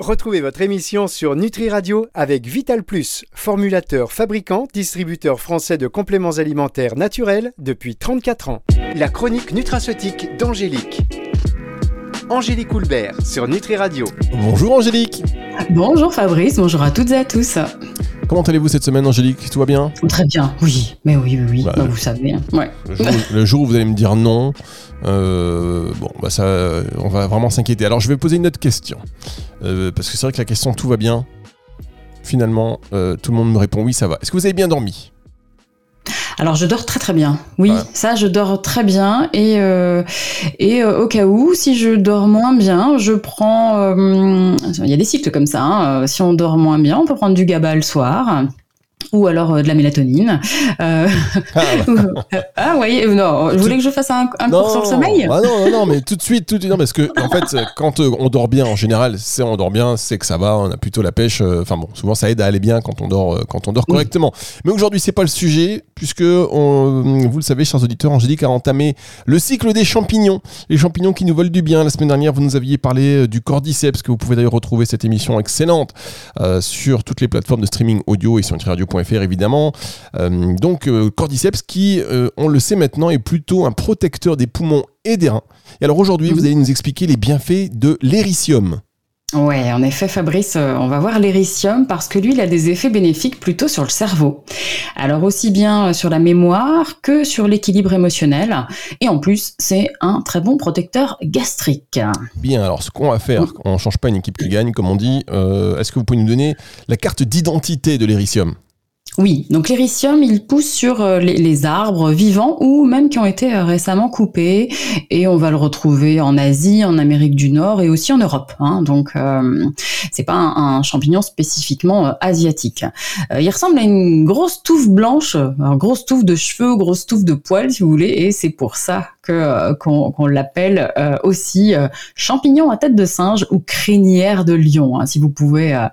Retrouvez votre émission sur Nutri Radio avec Vital Plus, formulateur, fabricant, distributeur français de compléments alimentaires naturels depuis 34 ans. La chronique nutraceutique d'Angélique. Angélique Houlbert sur Nutri Radio. Bonjour Angélique. Bonjour Fabrice, bonjour à toutes et à tous. Comment allez-vous cette semaine Angélique? Tout va bien? Très bien, oui, mais oui, oui, oui, Bah, bah, vous savez. Ouais. le jour, le jour où vous allez me dire non, euh, bon, bah ça, on va vraiment s'inquiéter. Alors je vais poser une autre question. Euh, parce que c'est vrai que la question tout va bien? Finalement, euh, tout le monde me répond oui, ça va. Est-ce que vous avez bien dormi? Alors je dors très très bien. Oui, Ouais. ça je dors très bien et euh, et euh, au cas où si je dors moins bien, je prends. euh, il y a des cycles comme ça. hein. Euh, Si on dort moins bien, on peut prendre du GABA le soir. Ou alors euh, de la mélatonine. Euh, Ah, bah, ah, vous voyez, euh, non, je voulais que je fasse un, un cours sur le sommeil? Ah non, non, non, mais tout de suite, tout de suite. Non, parce que, en fait, quand on dort bien, en général, c'est on dort bien, c'est que ça va, on a plutôt la pêche. Enfin bon, souvent ça aide à aller bien quand on dort, quand on dort Oui. correctement. Mais aujourd'hui, c'est pas le sujet, puisque, on- vous le savez, chers auditeurs, Angélique a entamé le cycle des champignons. Les champignons qui nous veulent du bien. La semaine dernière, vous nous aviez parlé du cordyceps, que vous pouvez d'ailleurs retrouver cette émission excellente euh, sur toutes les plateformes de streaming audio et sur radio.fr évidemment. Euh, donc euh, cordyceps qui, euh, on le sait maintenant, est plutôt un protecteur des poumons et des reins. Et alors aujourd'hui, vous allez nous expliquer les bienfaits de l'éricium. Ouais, en effet, Fabrice, on va voir l'éricium parce que lui, il a des effets bénéfiques plutôt sur le cerveau. Alors aussi bien sur la mémoire que sur l'équilibre émotionnel. Et en plus, c'est un très bon protecteur gastrique. Bien, alors ce qu'on va faire, on ne change pas une équipe qui gagne, comme on dit. Euh, Est-ce que vous pouvez nous donner la carte d'identité de l'éricium? Oui, donc l'éricium, il pousse sur euh, les, arbres vivants ou même qui ont été euh, récemment coupés. Et on va le retrouver en Asie, en Amérique du Nord et aussi en Europe. hein. Donc, euh, c'est pas un, champignon spécifiquement euh, asiatique. Il ressemble à une grosse touffe blanche, alors grosse touffe de cheveux, grosse touffe de poils, si vous voulez. Et c'est pour ça que euh, qu'on l'appelle euh, aussi euh, champignon à tête de singe ou crinière de lion. hein. si vous pouvez euh,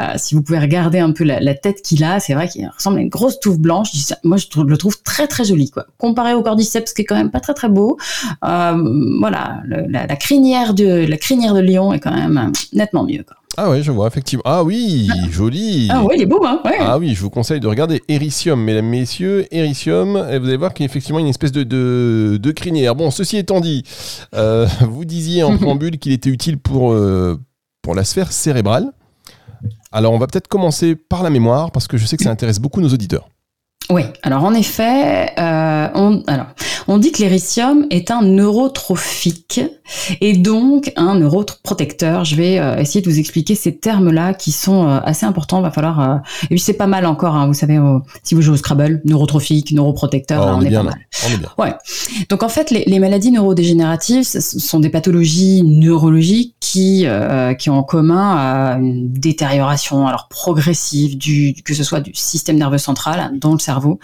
euh, si vous pouvez regarder un peu la, la tête qu'il a, c'est vrai qu'il ressemble à une grosse touffe blanche. Moi, je le trouve très très joli, quoi. Comparé au cordyceps, qui est quand même pas très très beau. Euh, voilà, la, la crinière de la crinière de lion est quand même nettement mieux. Quoi. Ah ouais, je vois, effectivement. Ah oui, joli Ah ouais, il est beau, hein. Ouais. Ah oui, je vous conseille de regarder Ericium, mesdames, messieurs, Ericium, et vous allez voir qu'il y a effectivement une espèce de, de, de crinière. Bon, ceci étant dit, euh, vous disiez en préambule qu'il était utile pour, euh, pour la sphère cérébrale. Alors, on va peut-être commencer par la mémoire, parce que je sais que ça intéresse beaucoup nos auditeurs. Oui, alors en effet, euh, on, alors, on dit que l'éricium est un neurotrophique et donc un neuroprotecteur. Je vais euh, essayer de vous expliquer ces termes-là qui sont euh, assez importants. Va falloir. euh, et puis c'est pas mal encore. hein, vous savez, euh, si vous jouez au Scrabble, neurotrophique, neuroprotecteur, Oh, là, on, on, est bien pas mal. On est bien. Donc en fait, les, les maladies neurodégénératives ce sont des pathologies neurologiques qui euh, qui ont en commun euh, une détérioration alors progressive du que ce soit du système nerveux central hein, dans le cerveau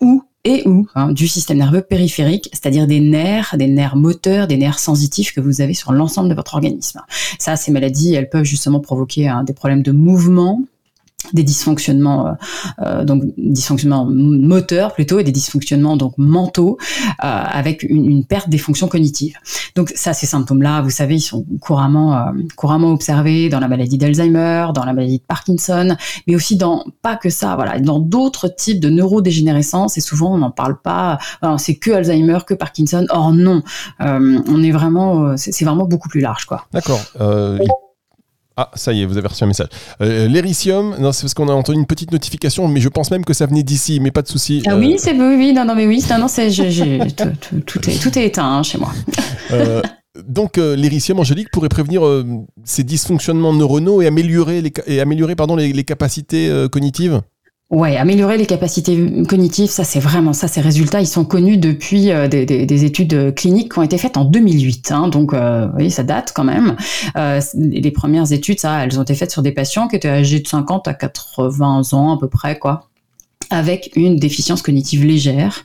ou et ou hein, du système nerveux périphérique, c'est-à-dire des nerfs, des nerfs moteurs, des nerfs sensitifs que vous avez sur l'ensemble de votre organisme. Ça, ces maladies, elles peuvent justement provoquer hein, des problèmes de mouvement, des dysfonctionnements euh, euh, donc dysfonctionnements moteurs plutôt et des dysfonctionnements donc mentaux euh, avec une, une perte des fonctions cognitives. Donc ça ces symptômes là, vous savez, ils sont couramment euh, couramment observés dans la maladie d'Alzheimer, dans la maladie de Parkinson, mais aussi dans pas que ça, voilà, dans d'autres types de neurodégénérescence et souvent on n'en parle pas, c'est que Alzheimer, que Parkinson. Or non, euh, on est vraiment euh, c'est vraiment beaucoup plus large quoi. D'accord. Ah, ça y est, vous avez reçu un message. Euh, non, c'est parce qu'on a entendu une petite notification, mais je pense même que ça venait d'ici, mais pas de souci. Ah Euh, oui, c'est oui, oui, non, non, mais oui, non, non, c'est, tout, tout- tout est, tout est éteint hein, chez moi. Euh, donc euh, l'éricium angélique pourrait prévenir euh, ces dysfonctionnements neuronaux et améliorer les, et améliorer pardon, les, les capacités euh, cognitives? Ouais, améliorer les capacités cognitives, ça c'est vraiment ça. Ces résultats, ils sont connus depuis euh, des, des- des études cliniques qui ont été faites en 2008. hein, donc, euh, voyez, ça date quand même. Euh, les premières études, ça, elles ont été faites sur des patients qui étaient âgés de 50 à 80 ans à peu près, quoi. Avec une déficience cognitive légère.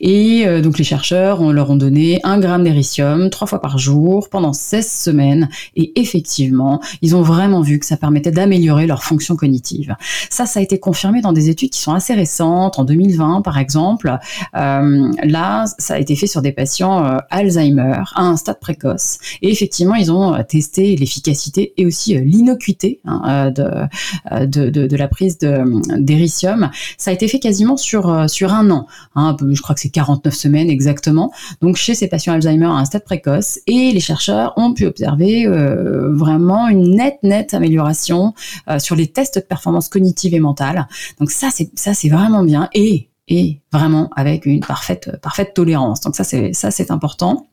Et euh, donc les chercheurs on leur ont donné un gramme d'éricium trois fois par jour pendant 16 semaines. Et effectivement, ils ont vraiment vu que ça permettait d'améliorer leur fonction cognitive. Ça, ça a été confirmé dans des études qui sont assez récentes, en 2020 par exemple. Euh, là, ça a été fait sur des patients euh, Alzheimer à un stade précoce. Et effectivement, ils ont testé l'efficacité et aussi l'innocuité hein, de, de, la prise d'éricium. Ça a été fait quasiment sur, euh, sur un an. Hein, je crois que c'est 49 semaines exactement. Donc chez ces patients Alzheimer à un stade précoce. Et les chercheurs ont pu observer euh, vraiment une nette, nette amélioration euh, sur les tests de performance cognitive et mentale. Donc ça, c'est, ça, c'est vraiment bien. Et, et vraiment avec une parfaite, parfaite tolérance. Donc ça, c'est, ça, c'est important.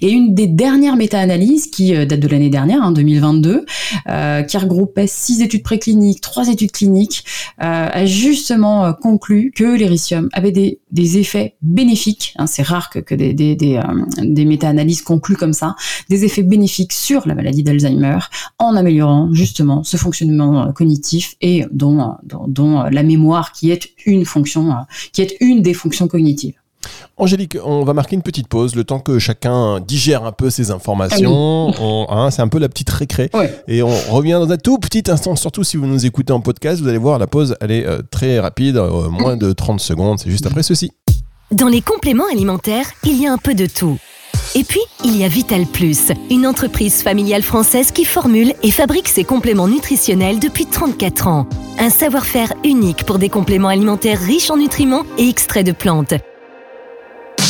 Et une des dernières méta-analyses qui euh, date de l'année dernière, hein, 2022, euh, qui regroupait six études précliniques, trois études cliniques, euh, a justement conclu que l'éricium avait des, effets bénéfiques. Hein, c'est rare que, des, méta-analyses concluent comme ça, des effets bénéfiques sur la maladie d'Alzheimer en améliorant justement ce fonctionnement cognitif et dont, dont, dont la mémoire qui est une fonction, qui est une des fonctions cognitives. Angélique, on va marquer une petite pause, le temps que chacun digère un peu ces informations. Hein, c'est un peu la petite récré. Et on revient dans un tout petit instant, surtout si vous nous écoutez en podcast, vous allez voir, la pause, elle est euh, très rapide, euh, moins de 30 secondes, c'est juste après ceci. Dans les compléments alimentaires, il y a un peu de tout. Et puis, il y a Vital Plus, une entreprise familiale française qui formule et fabrique ses compléments nutritionnels depuis 34 ans. Un savoir-faire unique pour des compléments alimentaires riches en nutriments et extraits de plantes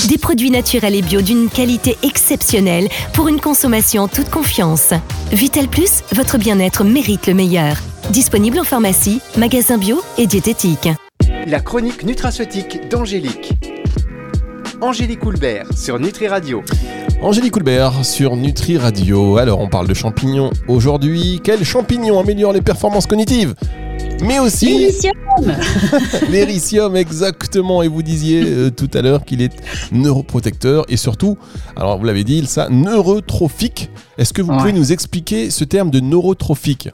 des produits naturels et bio d'une qualité exceptionnelle pour une consommation en toute confiance. Vital Plus, votre bien-être mérite le meilleur. Disponible en pharmacie, magasin bio et diététique. La chronique nutraceutique d'Angélique. Angélique Coulbert sur Nutri Radio. Angélique Coulbert sur Nutri Radio. Alors, on parle de champignons aujourd'hui. Quels champignons améliorent les performances cognitives? Mais aussi l'éricium. l'éricium exactement et vous disiez euh, tout à l'heure qu'il est neuroprotecteur et surtout alors vous l'avez dit ça neurotrophique est-ce que vous pouvez nous expliquer ce terme de neurotrophique?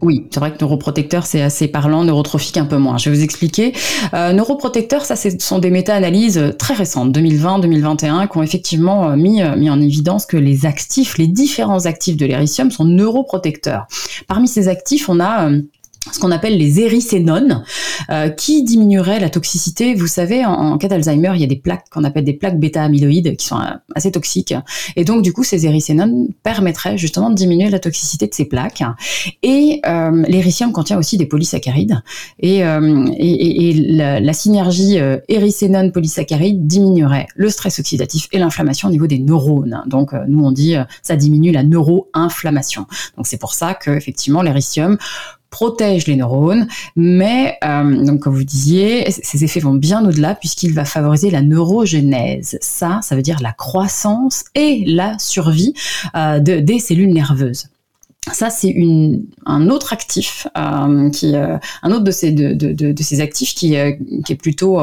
Oui, c'est vrai que neuroprotecteur, c'est assez parlant, neurotrophique un peu moins. Je vais vous expliquer. Euh, neuroprotecteur, ça, ce sont des méta-analyses très récentes, 2020-2021, qui ont effectivement euh, mis, mis en évidence que les actifs, les différents actifs de l'éricium sont neuroprotecteurs. Parmi ces actifs, on a ce qu'on appelle les éricénones, euh, qui diminueraient la toxicité. Vous savez, en, cas d'Alzheimer, il y a des plaques qu'on appelle des plaques bêta-amyloïdes qui sont euh, assez toxiques. Et donc, du coup, ces éricénones permettraient justement de diminuer la toxicité de ces plaques. Et euh, contient aussi des polysaccharides. Et, euh, et, et la, la, synergie euh, éricénone-polysaccharide diminuerait le stress oxydatif et l'inflammation au niveau des neurones. Donc, nous, on dit ça diminue la neuroinflammation. Donc, c'est pour ça que effectivement l'éricium protège les neurones, mais euh, donc comme vous disiez, ces effets vont bien au-delà puisqu'il va favoriser la neurogénèse. Ça, ça veut dire la croissance et la survie euh, de, des cellules nerveuses. Ça, c'est un autre actif, euh, qui, un autre de ces, actifs qui, est plutôt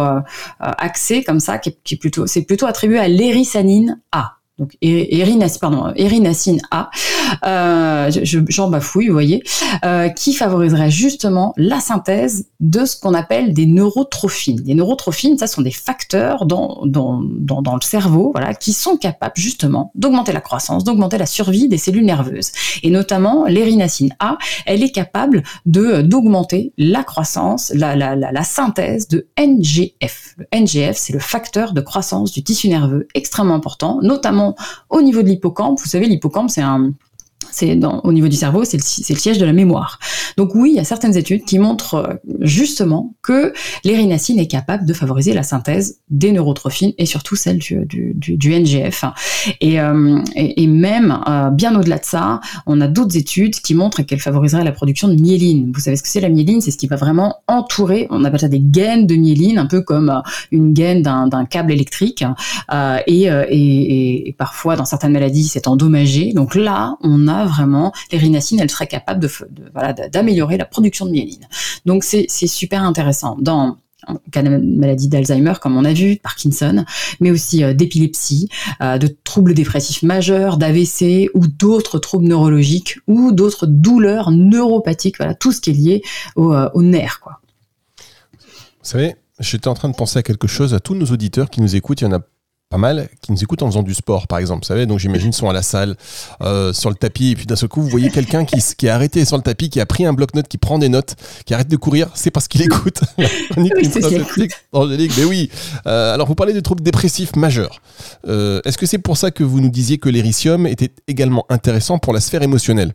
axé comme ça, qui est, qui est plutôt, c'est plutôt attribué à l'érisanine A donc pardon, Erinacine A, euh, j'en bafouille, vous voyez, euh, qui favoriserait justement la synthèse de ce qu'on appelle des neurotrophines. Les neurotrophines, ça sont des facteurs dans, le cerveau, voilà, qui sont capables justement d'augmenter la croissance, d'augmenter la survie des cellules nerveuses. Et notamment, l'érinacine A, elle est capable d'augmenter la croissance, la, la synthèse de NGF. Le NGF, c'est le facteur de croissance du tissu nerveux extrêmement important, notamment au niveau de l'hippocampe. Vous savez, l'hippocampe, c'est un c'est au niveau du cerveau, c'est le, siège de la mémoire. Donc oui, il y a certaines études qui montrent euh, justement que l'érinacine est capable de favoriser la synthèse des neurotrophines et surtout celle du, NGF. Et, euh, et, même euh, bien au-delà de ça, on a d'autres études qui montrent qu'elle favoriserait la production de myéline. Vous savez ce que c'est la myéline? C'est ce qui va vraiment entourer, on appelle ça des gaines de myéline, un peu comme une gaine d'un câble électrique. Et, et parfois, dans certaines maladies, c'est endommagé. Donc là, on a vraiment, l'érinacine, elle serait capable de, voilà, d'améliorer la production de myéline. Donc c'est super intéressant. Dans cas de maladie d'Alzheimer, comme on a vu, Parkinson, mais aussi euh, d'épilepsie, euh, de troubles dépressifs majeurs, d'AVC ou d'autres troubles neurologiques ou d'autres douleurs neuropathiques, voilà, tout ce qui est lié au, euh, au nerf, quoi. Vous savez, j'étais en train de penser à quelque chose, à tous nos auditeurs qui nous écoutent. Il y en a pas mal qui nous écoutent en faisant du sport, par exemple. Vous savez, donc j'imagine sont à la salle, euh, sur le tapis, et puis d'un seul coup, vous voyez quelqu'un qui, qui est arrêté sur le tapis, qui a pris un bloc-notes, qui prend des notes, qui arrête de courir, c'est parce qu'il écoute. Angélique, mais oui. Euh, alors, vous parlez de troubles dépressifs majeurs. Euh, Est-ce que c'est pour ça que vous nous disiez que l'éricium était également intéressant pour la sphère émotionnelle?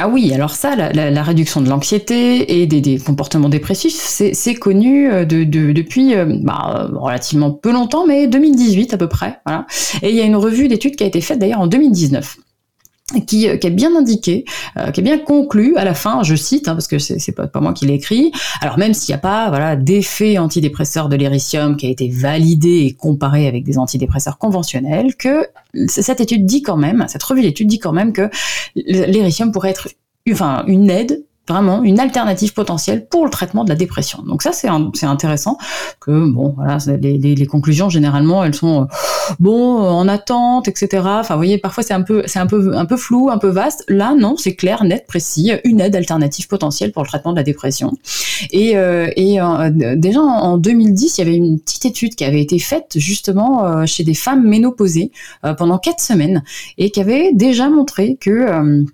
Ah oui, alors ça, la, réduction de l'anxiété et des, comportements dépressifs, c'est connu euh, de, de, depuis euh, bah, relativement peu longtemps, mais 2018 à peu près. Voilà. Et il y a une revue d'études qui a été faite d'ailleurs en 2019 qui, euh, qui, est bien indiqué, euh, qui est bien conclu à la fin, je cite, hein, parce que c'est pas, pas moi qui l'ai écrit. Alors même s'il n'y a pas voilà d'effet antidépresseur de l'éricium qui a été validé et comparé avec des antidépresseurs conventionnels, que cette étude dit quand même, cette revue d'études dit quand même que l'éricium pourrait être enfin une aide vraiment une alternative potentielle pour le traitement de la dépression. Donc ça, c'est intéressant que, bon, voilà, les, les, les, conclusions, généralement, elles sont, euh, bon, en attente, etc. Enfin, vous voyez, parfois, c'est un peu, c'est un peu, un peu flou, un peu vaste. Là, non, c'est clair, net, précis, une aide alternative potentielle pour le traitement de la dépression. Et, euh, et euh, déjà, en 2010, il y avait une petite étude qui avait été faite, justement, euh, chez des femmes ménopausées euh, pendant quatre semaines et qui avait déjà montré que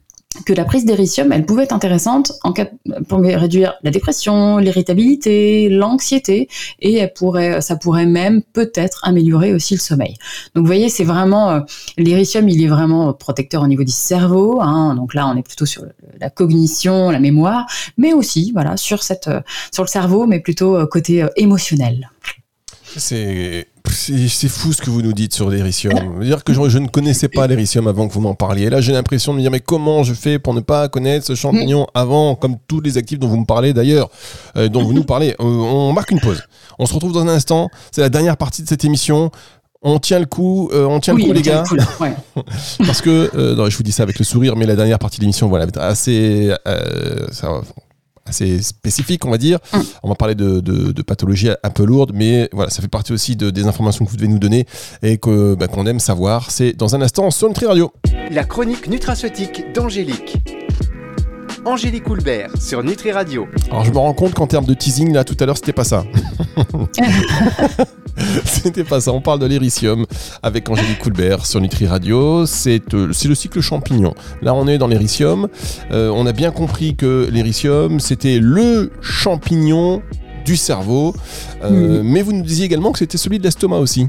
que la prise d'éricium, elle pouvait être intéressante en cas, pour réduire la dépression, l'irritabilité, l'anxiété, et ça pourrait même peut-être améliorer aussi le sommeil. Donc vous voyez, c'est vraiment euh, il est vraiment protecteur au niveau du cerveau. Hein, donc là, on est plutôt sur la cognition, la mémoire, mais aussi voilà sur euh, le cerveau, mais plutôt euh, côté émotionnel. C'est c'est fou ce que vous nous dites sur l'éricium. dire que je, ne connaissais pas l'éricium avant que vous m'en parliez. Là, j'ai l'impression de me dire, mais comment je fais pour ne pas connaître ce champignon avant, comme tous les actifs dont vous me parlez d'ailleurs, euh, dont vous nous parlez. Euh, on marque une pause. On se retrouve dans un instant. C'est la dernière partie de cette émission. On tient le coup, euh, on tient le coup, les gars. ouais. Parce que, non, je vous dis ça avec le sourire, mais la dernière partie de l'émission, voilà, assez, ça, assez spécifique, on va dire. Mm. On va parler de, de, de, pathologies un peu lourdes, mais voilà, ça fait partie aussi de, des informations que vous devez nous donner et que bah, qu'on aime savoir. C'est dans un instant sur Nutri Radio. La chronique nutraceutique d'Angélique. Angélique Houlbert sur Nutri Radio. Alors je me rends compte qu'en termes de teasing, là tout à l'heure, c'était pas ça. C'était pas ça. On parle de l'éricium avec Angélique Coulbert sur Nutri Radio. C'est euh, le cycle champignon. Là, on est dans l'éricium. Euh, on a bien compris que l'éricium, c'était le champignon du cerveau. Euh, mm. Mais vous nous disiez également que c'était celui de l'estomac aussi.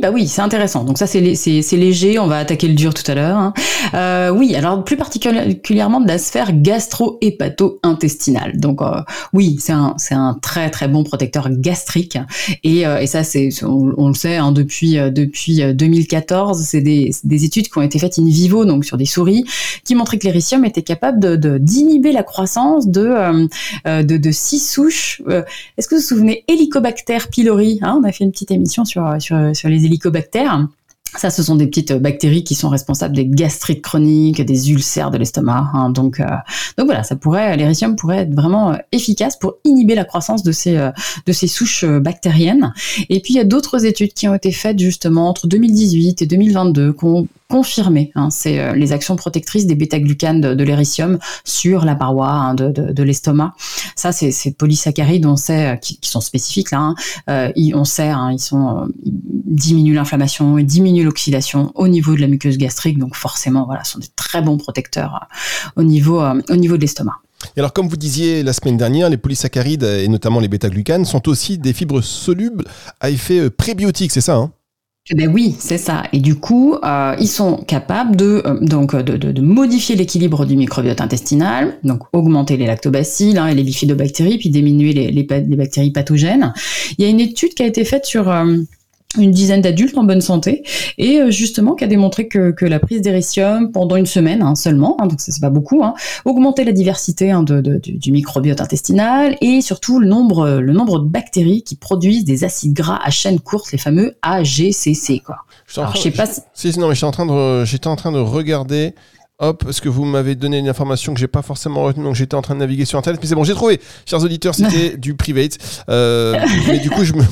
Bah oui, c'est intéressant. Donc ça, c'est léger. On va attaquer le dur tout à l'heure. Hein. Euh, oui, alors plus particulièrement de la sphère gastro-hépato-intestinale. Donc euh, oui, c'est un, c'est un très très bon protecteur gastrique. Et, euh, et ça, c'est, on, le sait hein, depuis depuis 2014. C'est des, des études qui ont été faites in vivo, donc sur des souris, qui montraient que l'éricium était capable de d'inhiber la croissance de, de, de six souches. Est-ce que vous vous souvenez Helicobacter pylori hein? On a fait une petite émission sur sur sur les hélicobactères. Ça, ce sont des petites bactéries qui sont responsables des gastrites chroniques, des ulcères de l'estomac. Hein. donc, euh, donc voilà, ça pourrait, l'éricium pourrait être vraiment euh, efficace pour inhiber la croissance de ces euh, de ces souches bactériennes. Et puis il y a d'autres études qui ont été faites justement entre 2018 et 2022 qu'on confirmé. Hein, c'est euh, les actions protectrices des bêta-glucanes de, de sur la paroi hein, de, l'estomac. Ça, c'est ces polysaccharides, on sait, euh, qui, sont spécifiques là. Hein, euh, on sait, ils diminuent l'inflammation, ils diminuent l'oxydation au niveau de la muqueuse gastrique. Donc forcément, voilà, sont des très bons protecteurs au niveau au niveau de l'estomac. Et alors, comme vous disiez la semaine dernière, les polysaccharides et notamment les bêta-glucanes sont aussi des fibres solubles à effet prébiotique, c'est ça hein? Ben oui, c'est ça. Et du coup, euh, ils sont capables de euh, donc de, de, de modifier l'équilibre du microbiote intestinal, donc augmenter les lactobacilles hein, et les bifidobactéries, puis diminuer les, les, les, bactéries pathogènes. Il y a une étude qui a été faite sur euh, une dizaine d'adultes en bonne santé et euh, justement qui a démontré que, que la prise d'éricium pendant une semaine hein, seulement, hein, donc c'est pas beaucoup, hein, augmentait la diversité hein, de, de, du, microbiote intestinal et surtout le nombre, le nombre de bactéries qui produisent des acides gras à chaîne courte, les fameux AGCC. Quoi. Alors, je sais pas si... non, mais j'étais en train de, j'étais en train de regarder. Hop, parce que vous m'avez donné une information que j'ai pas forcément retenue, donc j'étais en train de naviguer sur Internet, mais c'est bon, j'ai trouvé. Chers auditeurs, c'était du private. Euh, mais du coup, je me,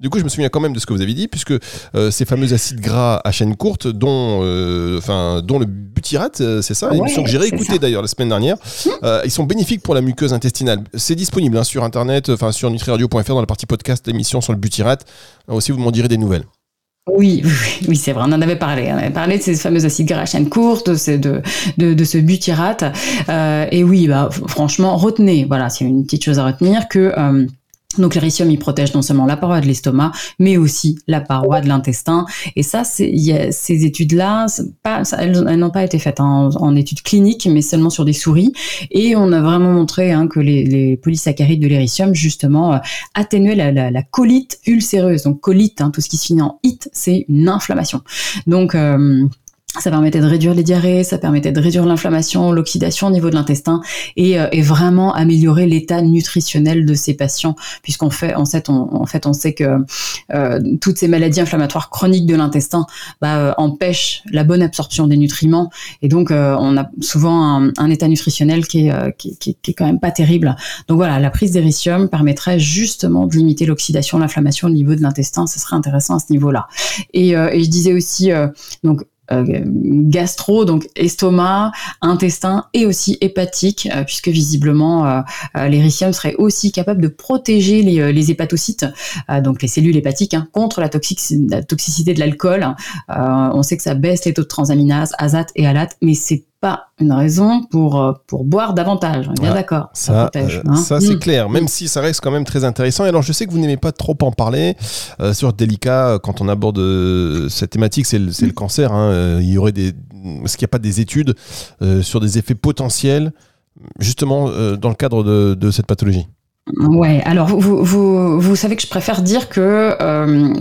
Du coup, je me souviens quand même de ce que vous avez dit, puisque euh, ces fameux acides gras à chaîne courte, dont, euh, dont le butyrate, euh, c'est ça, Ouais, que j'ai c'est réécouté ça. d'ailleurs la semaine dernière, euh, ils sont bénéfiques pour la muqueuse intestinale. C'est disponible hein, sur internet, enfin sur nutriradio.fr dans la partie podcast l'émission sur le butyrate. Là aussi, vous m'en direz des nouvelles. Oui, oui, oui, c'est vrai, on en avait parlé. On avait parlé de ces fameux acides gras à chaîne courte, de, ce- de, de, de ce butyrate. Et oui, bah, franchement, retenez, voilà, c'est une petite chose à retenir, que donc l'éricium, il protège non seulement la paroi de l'estomac, mais aussi la paroi de l'intestin. Et ça, y ces études-là, elles, n'ont pas été faites en, études cliniques, mais seulement sur des souris. Et on a vraiment montré hein, que les, polysaccharides de l'éricium, justement, euh, atténuaient la colite ulcéreuse. Donc colite, hein, tout ce qui se finit en it, c'est une inflammation. Donc euh, ça permettait de réduire les diarrhées, ça permettait de réduire l'inflammation, l'oxydation au niveau de l'intestin et, euh, et vraiment améliorer l'état nutritionnel de ces patients, puisqu'on fait, en fait, on, en fait, on sait que euh, toutes ces maladies inflammatoires chroniques de l'intestin bah, euh, empêchent la bonne absorption des nutriments et donc euh, on a souvent un, un état nutritionnel qui est, euh, qui, qui- qui est quand même pas terrible. Donc voilà, la prise d'éricium permettrait justement de limiter l'oxydation, l'inflammation au niveau de l'intestin. Ce serait intéressant à ce niveau-là. Et, et je disais aussi donc gastro, donc estomac, intestin et aussi hépatique, euh, puisque visiblement euh, euh, l'éricium serait aussi capable de protéger les, euh, les hépatocytes, euh, donc les cellules hépatiques, hein, contre la, toxici- la toxicité de l'alcool. Euh, on sait que ça baisse les taux de transaminase, azate et alate, mais c'est pas une raison pour, euh, pour boire davantage. On est bien d'accord. Ça, Ça, protège. euh, hein. ça c'est Mm. clair, même si ça reste quand même très intéressant. Et alors, je sais que vous n'aimez pas trop en parler euh, sur délicat quand on aborde euh, cette thématique, c'est le, c'est le cancer. hein. Il y aurait des, est-ce qu'il n'y a pas des études sur des effets potentiels, justement dans le cadre de, de cette pathologie Ouais, alors vous, vous, vous, vous savez que je préfère dire que euh,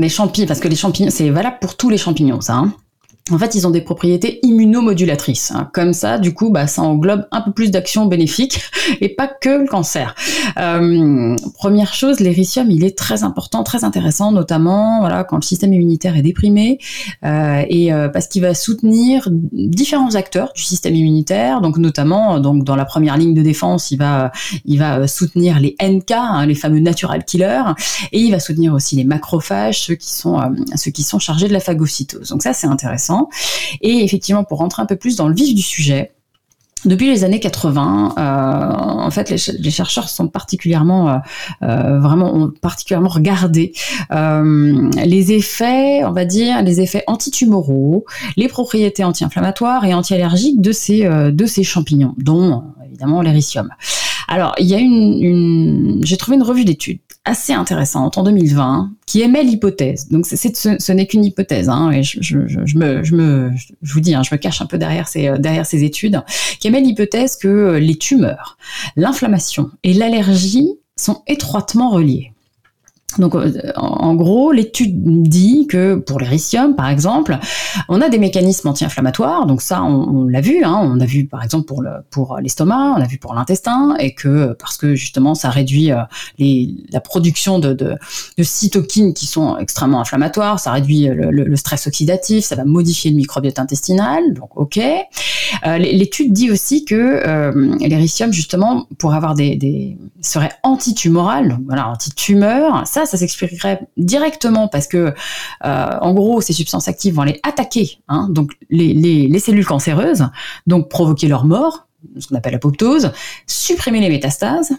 les champignons, parce que les champignons, c'est valable pour tous les champignons, ça. hein. En fait, ils ont des propriétés immunomodulatrices. hein. Comme ça, du coup, bah, ça englobe un peu plus d'actions bénéfiques et pas que le cancer. Euh, première chose, l'éricium, il est très important, très intéressant, notamment voilà quand le système immunitaire est déprimé euh, et euh, parce qu'il va soutenir différents acteurs du système immunitaire. Donc notamment, donc dans la première ligne de défense, il va il va soutenir les NK, hein, les fameux natural killers, et il va soutenir aussi les macrophages, ceux qui sont ceux qui sont chargés de la phagocytose. Donc ça c'est intéressant. Et effectivement, pour rentrer un peu plus dans le vif du sujet. Depuis les années 80, euh, en fait, les, ch- les chercheurs sont particulièrement, euh, euh, vraiment, ont particulièrement regardé les effets, on va dire, les effets antitumoraux, les propriétés anti-inflammatoires et anti-allergiques de ces de ces champignons, dont évidemment l'éricium. Alors, il y a une j'ai trouvé une revue d'études assez intéressante en 2020 qui émet l'hypothèse. Donc, ce, n'est qu'une hypothèse. Hein, et je, me, je me, je vous dis, hein, je me cache un peu derrière ces, euh, derrière ces études, qui émet l'hypothèse que euh, les tumeurs, l'inflammation et l'allergie sont étroitement reliés. Donc, euh, en gros, l'étude dit que pour l'éricium, par exemple, on a des mécanismes anti-inflammatoires. Donc ça, on, l'a vu. Hein, on a vu, par exemple, pour le pour l'estomac, on a vu pour l'intestin, et que parce que justement, ça réduit euh, les, la production de, de, cytokines qui sont extrêmement inflammatoires. Ça réduit le, stress oxydatif. Ça va modifier le microbiote intestinal. Donc, ok. Euh, L'étude dit aussi que euh, justement, pour avoir des, des serait antitumoral, donc voilà, antitumeur. Ça, ça s'expliquerait directement parce que, euh, en gros, ces substances actives vont aller attaquer, hein, donc les, les, les cellules cancéreuses, donc provoquer leur mort, ce qu'on appelle l'apoptose, supprimer les métastases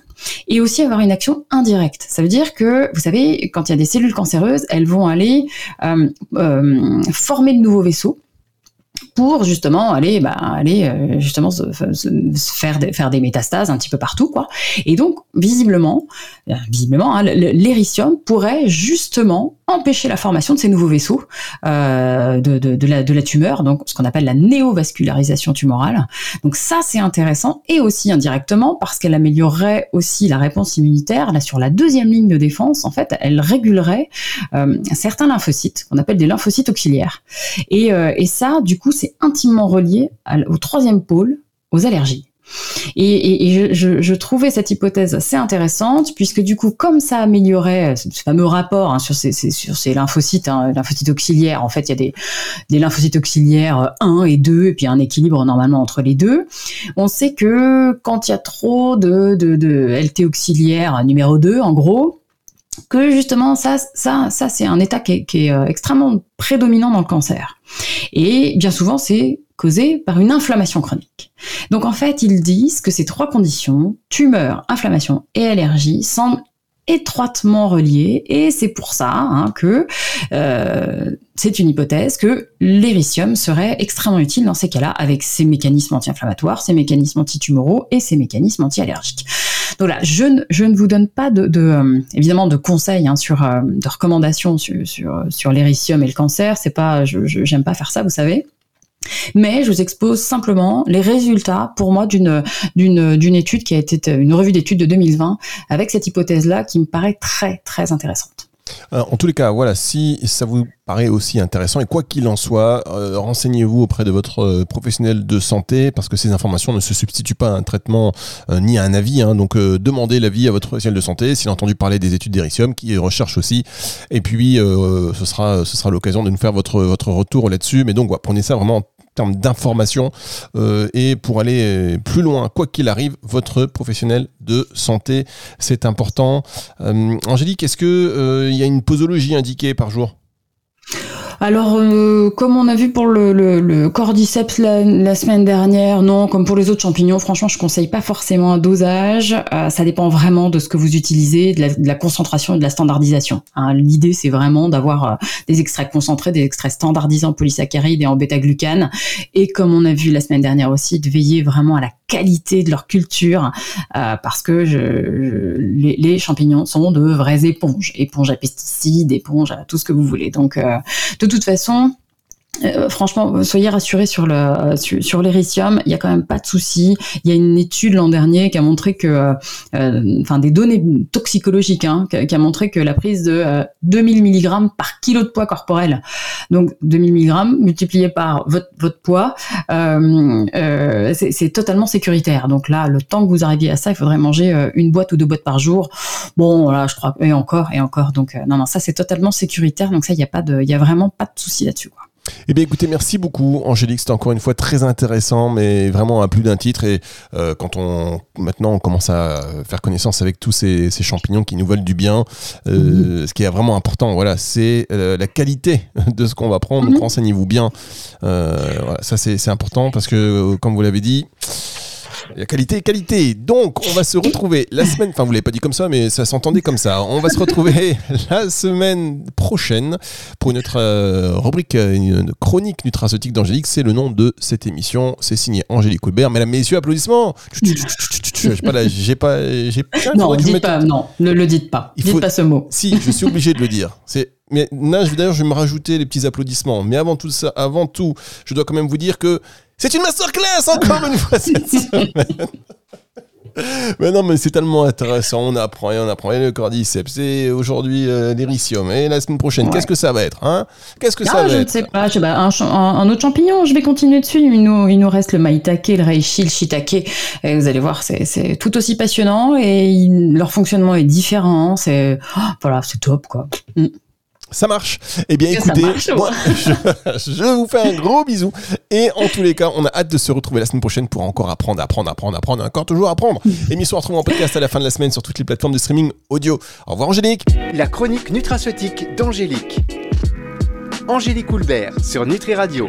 et aussi avoir une action indirecte. Ça veut dire que, vous savez, quand il y a des cellules cancéreuses, elles vont aller euh, euh, former de nouveaux vaisseaux pour justement aller bah, aller euh, justement se, se- faire des, faire des métastases un petit peu partout quoi. Et donc visiblement euh, visiblement hein, l'éricium pourrait justement empêcher la formation de ces nouveaux vaisseaux euh, de, de, la, de la tumeur donc ce qu'on appelle la néovascularisation tumorale donc ça c'est intéressant et aussi indirectement parce qu'elle améliorerait aussi la réponse immunitaire là sur la deuxième ligne de défense en fait elle régulerait euh, certains lymphocytes qu'on appelle des lymphocytes auxiliaires et, euh, et ça, du coup, c'est intimement relié au troisième pôle, aux allergies. Et, et- et je, je- je trouvais cette hypothèse assez intéressante, puisque du coup, comme ça améliorait ce ce fameux rapport hein, sur, ces, sur ces lymphocytes, hein, lymphocytes auxiliaires, en fait, il y a des, des lymphocytes auxiliaires euh, 1 et 2, et puis un équilibre normalement entre les deux. On sait que quand il y a trop de, de, de LT auxiliaire numéro 2, en gros, que justement ça, ça, ça c'est un état qui est, euh, extrêmement prédominant dans le cancer. Et bien souvent, c'est causé par une inflammation chronique. Donc en fait, ils disent que ces trois conditions, tumeur, inflammation et allergie, semblent étroitement reliés et c'est pour ça hein, que euh, c'est une hypothèse que l'éricium serait extrêmement utile dans ces cas-là avec ses mécanismes anti-inflammatoires, ses mécanismes antitumoraux et ses mécanismes anti-allergiques. Donc là, je ne, je ne vous donne pas de, de euh, évidemment de conseils hein, sur euh, de recommandations sur sur, sur l'éricium et le cancer. C'est pas, je j'aime pas faire ça, vous savez. Mais je vous expose simplement les résultats pour moi d'une d'une d'une étude qui a été une revue d'études de 2020 avec cette hypothèse là qui me paraît très très intéressante. Euh, en tous les cas, voilà, si ça vous paraît aussi intéressant, et quoi qu'il en soit, euh, renseignez-vous auprès de votre euh, professionnel de santé, parce que ces informations ne se substituent pas à un traitement ni à un avis. Hein. donc demandez l'avis à votre professionnel de santé, s'il a entendu parler des études d'Ericium, qui recherche aussi, et puis ce sera, ce sera l'occasion de nous faire votre, retour là-dessus. Mais donc, prenez ça vraiment termes d'information euh, et pour aller plus loin, quoi qu'il arrive, votre professionnel de santé, c'est important. Euh, Angélique, est-ce qu'il euh, y a une posologie indiquée par jour? Alors, euh, comme on a vu pour le, le, cordyceps la, semaine dernière, non, comme pour les autres champignons, franchement, je conseille pas forcément un dosage. Euh, ça dépend vraiment de ce que vous utilisez, de la, concentration et de la standardisation. Hein. L'idée, c'est vraiment d'avoir euh, des extraits concentrés, des extraits standardisés en polysaccharides et en bêta-glucane. Et comme on a vu la semaine dernière aussi, de veiller vraiment à la qualité de leur culture, parce que les, champignons sont de vraies éponges, éponges à pesticides, éponges à tout ce que vous voulez. Donc, de toute façon, euh, franchement, soyez rassurés sur le sur, sur il y a quand même pas de souci. Il y a une étude l'an dernier qui a montré que, euh, enfin des données toxicologiques, hein, qui, a montré que la prise de 2000 euh, mg par kilo de poids corporel, donc 2000 mg multiplié par votre votre poids, c'est totalement sécuritaire. Donc là, le temps que vous arriviez à ça, il faudrait manger une boîte ou deux boîtes par jour. Bon, voilà, je crois et encore et encore. Donc non non, ça c'est totalement sécuritaire. Donc ça, il y a pas de, il y a vraiment pas de souci là-dessus. Eh bien écoutez, merci beaucoup Angélique, c'était encore une fois très intéressant, mais vraiment à plus d'un titre. Et euh, quand on maintenant on commence à faire connaissance avec tous ces, champignons qui nous veulent du bien, euh, mhm. ce qui est vraiment important, voilà, c'est euh, la qualité de ce qu'on va prendre. Donc mhm. renseignez-vous bien. Voilà, ça c'est important parce que comme vous l'avez dit. Il y a qualité et qualité. Donc, on va se retrouver la semaine. Enfin, vous l'avez pas dit comme ça, mais ça s'entendait comme ça. On va se retrouver la semaine prochaine pour une autre euh, rubrique, une chronique nutraceutique d'Angélique. C'est le nom de cette émission. C'est signé Angélique Colbert. Mesdames, messieurs, applaudissements. J'ai pas, j'ai pas, j'ai Non, dites pas, non, ne le dites pas. Il dites pas ce mot. Si, je suis obligé de le dire. C'est mais d'ailleurs, je vais me rajouter les petits applaudissements. Mais avant tout ça, avant tout, je dois quand même vous dire que c'est une masterclass encore une fois cette semaine. Mais non, mais c'est tellement intéressant. On apprend et on apprend. Et le cordyceps, et aujourd'hui euh, et la semaine prochaine, qu'est-ce que ça va être hein? Qu'est-ce que ça ah, va être Je ne sais pas. Je sais pas un, autre champignon, je vais continuer dessus. Il nous, il nous reste le maïtake, le reishi, le shiitake. Et vous allez voir, c'est tout aussi passionnant et leur fonctionnement est différent. C'est oh, voilà, c'est top quoi. Mm. Ça marche. Eh bien, écoutez, moi, je, vous fais un gros bisou. Et en tous les cas, on a hâte de se retrouver la semaine prochaine pour encore apprendre, apprendre, apprendre, apprendre, encore toujours apprendre. Émission à retrouver en podcast à la fin de la semaine sur toutes les plateformes de streaming audio. Au revoir, Angélique. La chronique nutraceutique d'Angélique. Angélique Houlbert sur Nutri Radio.